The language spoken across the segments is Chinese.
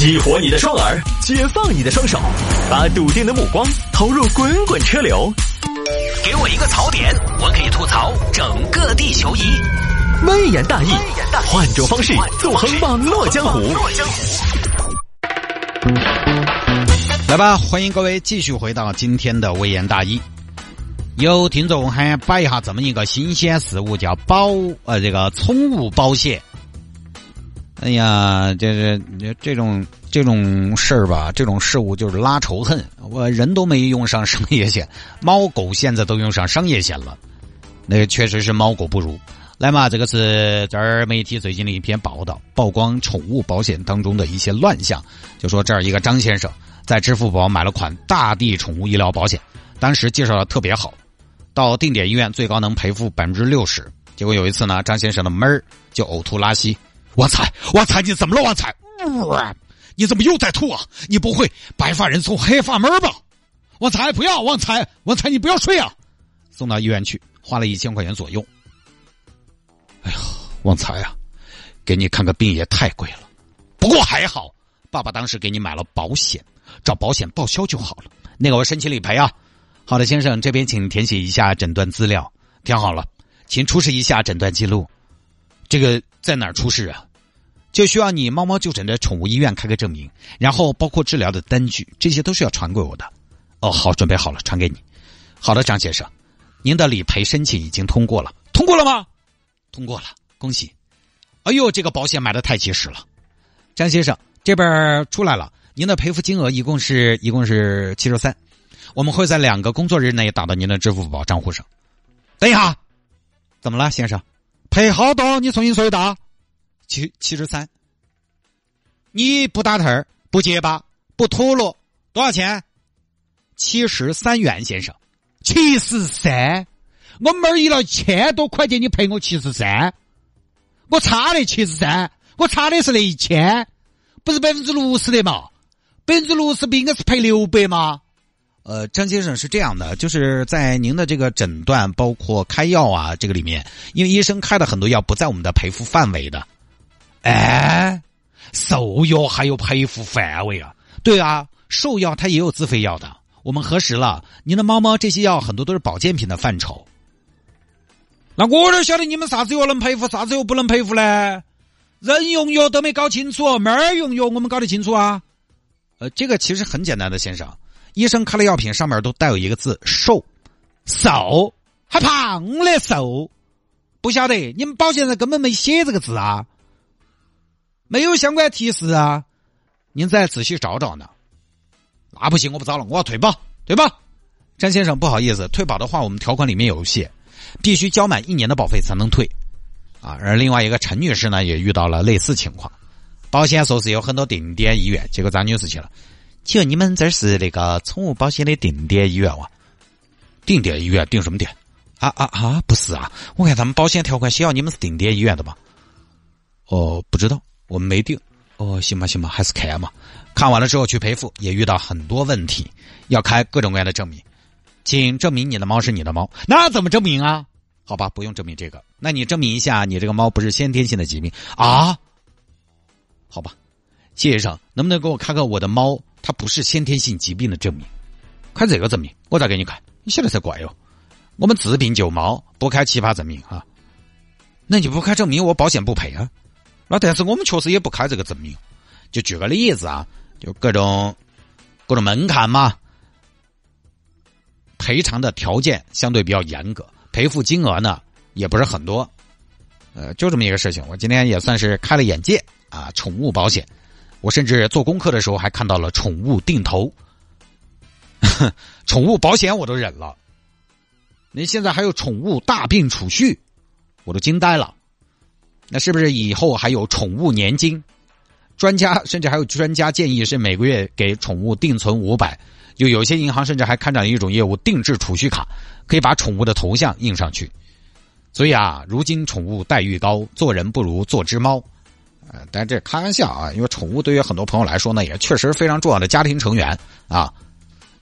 激活你的双耳，解放你的双手，把笃定的目光投入滚滚车流。给我一个槽点，我可以吐槽整个地球仪。微言大义，换种方式纵横网络江湖。来吧，欢迎各位继续回到今天的微言大义。有听众还摆一下这么一个新鲜事物，叫保呃这个宠物保险。哎呀，这是这种这种事儿吧，这种事物就是拉仇恨。我人都没用上商业险，猫狗现在都用上商业险了，那确实是猫狗不如。来嘛，这个是这儿媒体最近的一篇报道，曝光宠物保险当中的一些乱象。就说这儿一个张先生在支付宝买了款大地宠物医疗保险，当时介绍的特别好，到定点医院最高能赔付百分之六十。结果有一次呢，张先生的门儿就呕吐拉稀。旺财，旺财，你怎么了？旺财，你怎么又在吐啊？你不会白发人送黑发妹吧？旺财，不要，旺财，旺财，你不要睡啊！送到医院去，花了一千块钱左右。哎呀，旺财呀，给你看个病也太贵了。不过还好，爸爸当时给你买了保险，找保险报销就好了。那个我申请理赔啊。好的，先生，这边请填写一下诊断资料。填好了，请出示一下诊断记录。这个在哪儿出事啊？就需要你猫猫就诊的宠物医院开个证明，然后包括治疗的单据，这些都是要传给我的。哦，好，准备好了，传给你。好的，张先生，您的理赔申请已经通过了。通过了吗？通过了，恭喜！哎呦，这个保险买的太及时了。张先生，这边出来了，您的赔付金额一共是一共是七十三，我们会在两个工作日内打到您的支付宝账户上。等一下，怎么了，先生？赔好多？你重新说一道。七七十三，你不打头儿，不结巴，不吐露，多少钱？七十三元，先生。七十三，我妹儿一了千多块钱，你赔我七十三？我差的七十三，我差的是那一千，不是百分之六十的嘛？百分之六十不应该是赔六百吗？呃，张先生是这样的，就是在您的这个诊断，包括开药啊，这个里面，因为医生开的很多药不在我们的赔付范围的。哎，兽药还有赔付范围啊？对啊，兽药它也有自费药的。我们核实了，您的猫猫这些药很多都是保健品的范畴。那我哪晓得你们啥子药能赔付，啥子药不能赔付呢？人用药都没搞清楚，猫儿用药我们搞得清楚啊。呃，这个其实很简单的，先生，医生开了药品上面都带有一个字“瘦”，瘦还胖嘞瘦，不晓得你们保险人根本没写这个字啊。没有相关提示啊，您再仔细找找呢。那不行，我不找了，我要退保，退保。张先生，不好意思，退保的话，我们条款里面有写，必须交满一年的保费才能退。啊，而另外一个陈女士呢，也遇到了类似情况。保险说是有很多定点医院，结果张女士去了。请问你们这是那个宠物保险的定点医院哇？定点医院定什么点？啊啊啊！不是啊，我看他们保险条款写要你们是定点医院的吧？哦，不知道。我们没定，哦，行吧，行吧，还是看嘛。看完了之后去赔付，也遇到很多问题，要开各种各样的证明，请证明你的猫是你的猫。那怎么证明啊？好吧，不用证明这个，那你证明一下你这个猫不是先天性的疾病啊？好吧，谢先生，能不能给我看看我的猫它不是先天性疾病的证明？开这个证明，我再给你看。你晓得才怪哟，我们治病救猫不开奇葩证明啊。那你不开证明，我保险不赔啊。那但是我们确实也不开这个证明，就举个例子啊，就各种各种门槛嘛，赔偿的条件相对比较严格，赔付金额呢也不是很多，呃，就这么一个事情，我今天也算是开了眼界啊。宠物保险，我甚至做功课的时候还看到了宠物定投，宠物保险我都忍了，那现在还有宠物大病储蓄，我都惊呆了。那是不是以后还有宠物年金？专家甚至还有专家建议是每个月给宠物定存五百。就有些银行甚至还开展一种业务，定制储蓄卡，可以把宠物的头像印上去。所以啊，如今宠物待遇高，做人不如做只猫。呃，但这开玩笑啊，因为宠物对于很多朋友来说呢，也确实非常重要的家庭成员啊。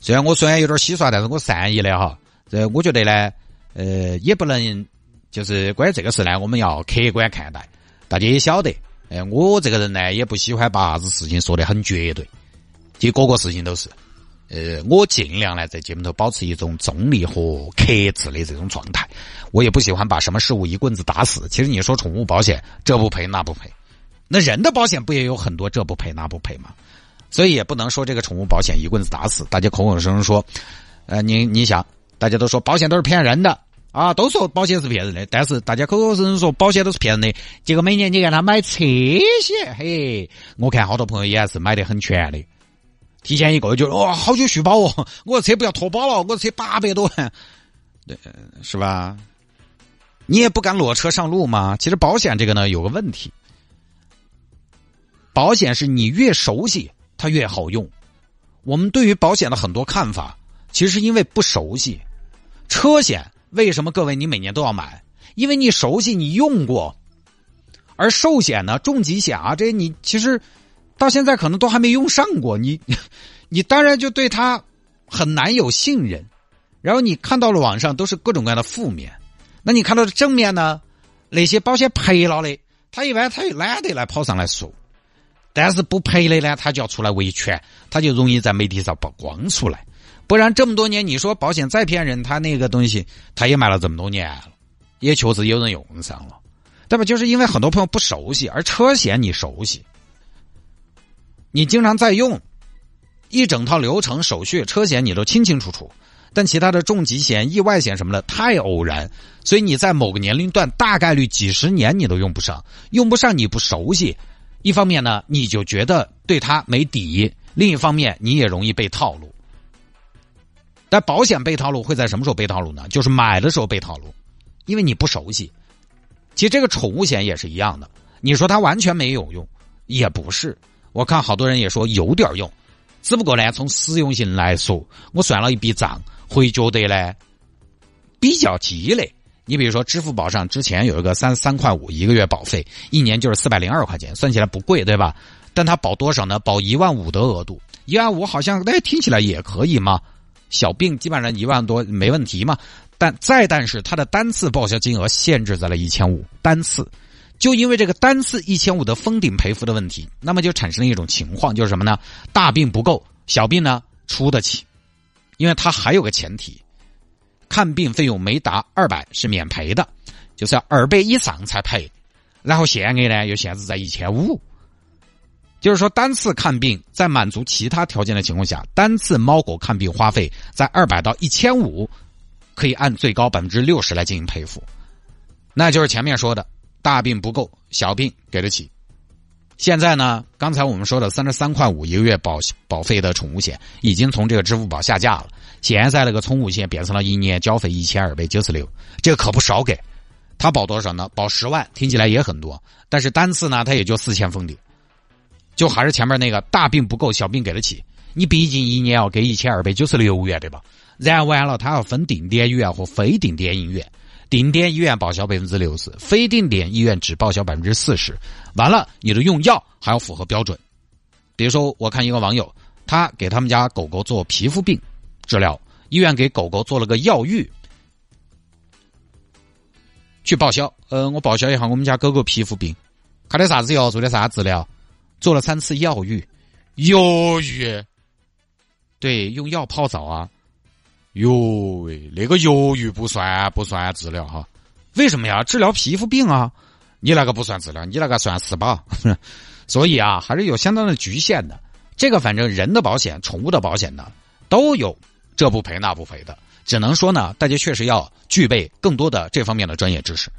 虽然我虽然有点稀疏，但是我善意的哈。这我觉得呢，呃，也不能。就是关于这个事呢，我们要客观看待。大家也晓得，哎，我这个人呢，也不喜欢把啥子事情说得很绝对，其实个个事情都是。呃，我尽量呢在节目头保持一种中立和克制的这种状态。我也不喜欢把什么事物一棍子打死。其实你说宠物保险，这不赔那不赔，那人的保险不也有很多这不赔那不赔吗？所以也不能说这个宠物保险一棍子打死。大家口口声声说，呃，你你想，大家都说保险都是骗人的啊，都说保险是骗人的，但是大家口口声声说保险都是骗人的，结果每年你让他买车险，嘿，我看好多朋友也是买得很全的。提前一个月就哇，好久续保哦！我的车不要脱保了，我的车八百多万，对，是吧？你也不敢裸车上路吗？其实保险这个呢，有个问题，保险是你越熟悉它越好用。我们对于保险的很多看法，其实因为不熟悉。车险为什么各位你每年都要买？因为你熟悉，你用过。而寿险呢，重疾险啊，这些你其实。到现在可能都还没用上过你，你当然就对他很难有信任。然后你看到了网上都是各种各样的负面，那你看到的正面呢？那些保险赔了的，他一般他又懒得来跑上来说。但是不赔的呢，他就要出来维权，他就容易在媒体上曝光出来。不然这么多年，你说保险再骗人，他那个东西他也卖了这么多年了，也确实有人用上了，对吧？就是因为很多朋友不熟悉，而车险你熟悉。你经常在用，一整套流程手续，车险你都清清楚楚，但其他的重疾险、意外险什么的太偶然，所以你在某个年龄段大概率几十年你都用不上，用不上你不熟悉，一方面呢你就觉得对它没底，另一方面你也容易被套路。但保险被套路会在什么时候被套路呢？就是买的时候被套路，因为你不熟悉。其实这个宠物险也是一样的，你说它完全没有用，也不是。我看好多人也说有点用，只不过呢，从实用性来说，我算了一笔账，会觉得呢比较鸡肋。你比如说，支付宝上之前有一个三三块五一个月保费，一年就是四百零二块钱，算起来不贵，对吧？但它保多少呢？保一万五的额度，一万五好像哎听起来也可以嘛，小病基本上一万多没问题嘛。但再但是它的单次报销金额限制在了一千五单次。就因为这个单次一千五的封顶赔付的问题，那么就产生了一种情况，就是什么呢？大病不够，小病呢出得起，因为它还有个前提，看病费用没达二百是免赔的，就是要二百以上才赔。然后限额呢又限制在一千五，就是说单次看病在满足其他条件的情况下，单次猫狗看病花费在二百到一千五，可以按最高百分之六十来进行赔付，那就是前面说的。大病不够，小病给得起。现在呢，刚才我们说的三十三块五一个月保保费的宠物险，已经从这个支付宝下架了。现在那个宠物险变成了一年交费一千二百九十六，这个可不少给。他保多少呢？保十万，听起来也很多，但是单次呢，他也就四千封顶。就还是前面那个大病不够，小病给得起。你毕竟一年要给一千二百九十六元，对吧？然完了，他要分定点医院和非定点医院。定点医院报销百分之六十，非定点医院只报销百分之四十。完了，你的用药还要符合标准。比如说，我看一个网友，他给他们家狗狗做皮肤病治疗，医院给狗狗做了个药浴，去报销。呃，我报销一下我们家狗狗皮肤病，开的啥子药，做的啥治疗？做了三次药浴，药浴，对，用药泡澡啊。哟喂，那个药浴不算不算治疗哈？为什么呀？治疗皮肤病啊？你那个不算治疗，你那个算 SPA。所以啊，还是有相当的局限的。这个反正人的保险、宠物的保险呢，都有这不赔那不赔的。只能说呢，大家确实要具备更多的这方面的专业知识。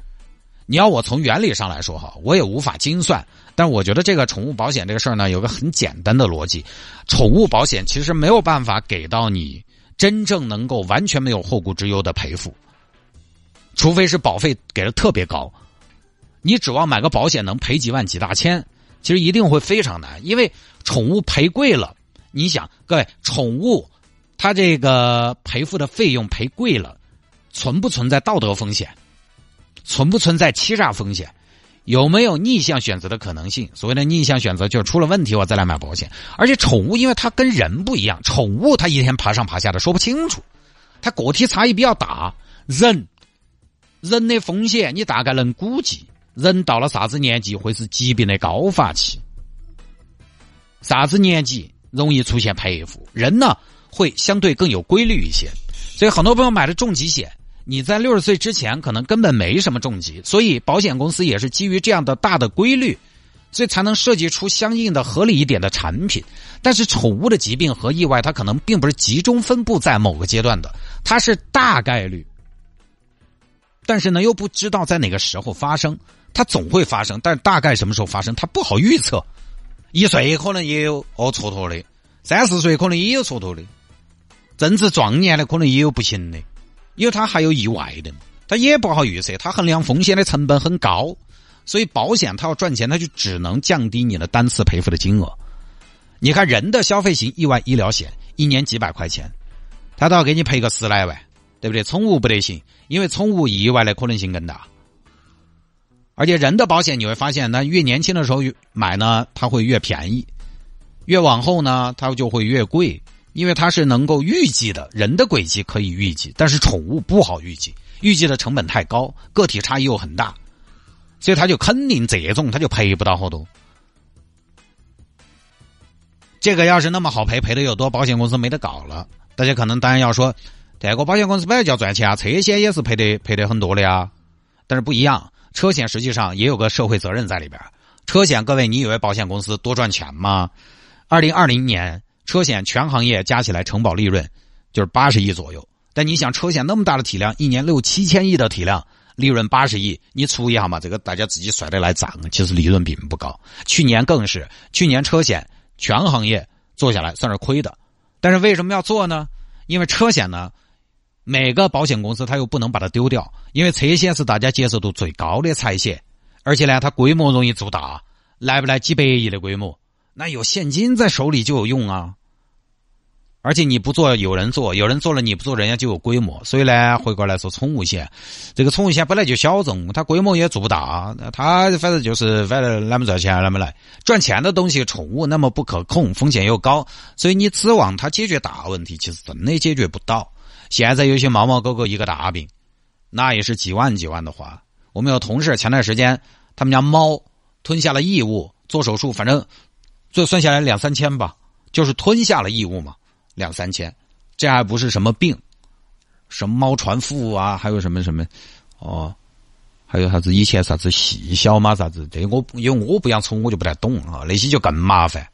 你要我从原理上来说哈，我也无法精算，但我觉得这个宠物保险这个事儿呢，有个很简单的逻辑：宠物保险其实没有办法给到你。真正能够完全没有后顾之忧的赔付，除非是保费给的特别高，你指望买个保险能赔几万几大千，其实一定会非常难。因为宠物赔贵了，你想，各位，宠物它这个赔付的费用赔贵了，存不存在道德风险？存不存在欺诈风险？有没有逆向选择的可能性？所谓的逆向选择，就是出了问题我再来买保险。而且宠物，因为它跟人不一样，宠物它一天爬上爬下的说不清楚，它个体差异比较大。人人的风险你大概能估计，人到了啥子年纪会是疾病的高发期？啥子年纪容易出现赔付？人呢会相对更有规律一些，所以很多朋友买的重疾险，你在六十岁之前可能根本没什么重疾，所以保险公司也是基于这样的大的规律。所以才能设计出相应的合理一点的产品，但是宠物的疾病和意外，它可能并不是集中分布在某个阶段的，它是大概率，但是呢又不知道在哪个时候发生，它总会发生，但大概什么时候发生，它不好预测。一岁可能也有哦蹉跎的，三四岁可能也有蹉跎的，正值壮年的可能也有不行的，因为他还有意外的，他也不好预测，他衡量风险的成本很高。所以保险他要赚钱，他就只能降低你的单次赔付的金额。你看人的消费型意外医疗险，一年几百块钱，他都要给你赔个十来万，对不对？宠物不得行，因为宠物意外的可能性更大。而且人的保险你会发现，那越年轻的时候买呢，它会越便宜；越往后呢，它就会越贵，因为它是能够预计的。人的轨迹可以预计，但是宠物不好预计，预计的成本太高，个体差异又很大。所以他就肯定这种他就赔不到好多。这个要是那么好赔，赔的又多，保险公司没得搞了。大家可能当然要说，这个保险公司本来就要赚钱啊，车险也是赔的赔的很多的呀。但是不一样，车险实际上也有个社会责任在里边。车险，各位，你以为保险公司多赚钱吗？二零二零年车险全行业加起来承保利润就是八十亿左右。但你想，车险那么大的体量，一年六七千亿的体量。利润八十亿，你除一下嘛？这个大家自己算得来账。其实利润并不高，去年更是，去年车险全行业做下来算是亏的。但是为什么要做呢？因为车险呢，每个保险公司它又不能把它丢掉，因为车险是大家接受度最高的财险，而且呢，它规模容易做大，来不来几百亿的规模，那有现金在手里就有用啊。而且你不做，有人做；有人做了，你不做，人家就有规模。所以呢，回过来说，宠物险，这个宠物险本来就小众，它规模也做不大，它反正就是反正那么赚钱那么来。赚钱的东西，宠物那么不可控，风险又高，所以你指望它解决大问题，其实真的解决不到。现在有些猫猫狗狗一个大病，那也是几万几万的花。我们有同事前段时间，他们家猫吞下了异物，做手术，反正这算下来两三千吧，就是吞下了异物嘛。两三千，这还不是什么病，什么猫传腹啊，还有什么什么，哦，还有啥子以前啥子细小嘛啥子，这我因为我不养宠物，我就不太懂啊，那些就更麻烦。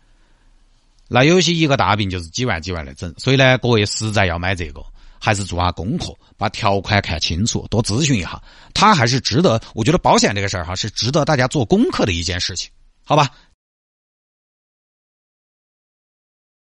那有些一个大病就是几万几万的整，所以呢，各位实在要买这个，还是做下功课，把条款看清楚，多咨询一下，它还是值得。我觉得保险这个事儿哈，是值得大家做功课的一件事情，好吧？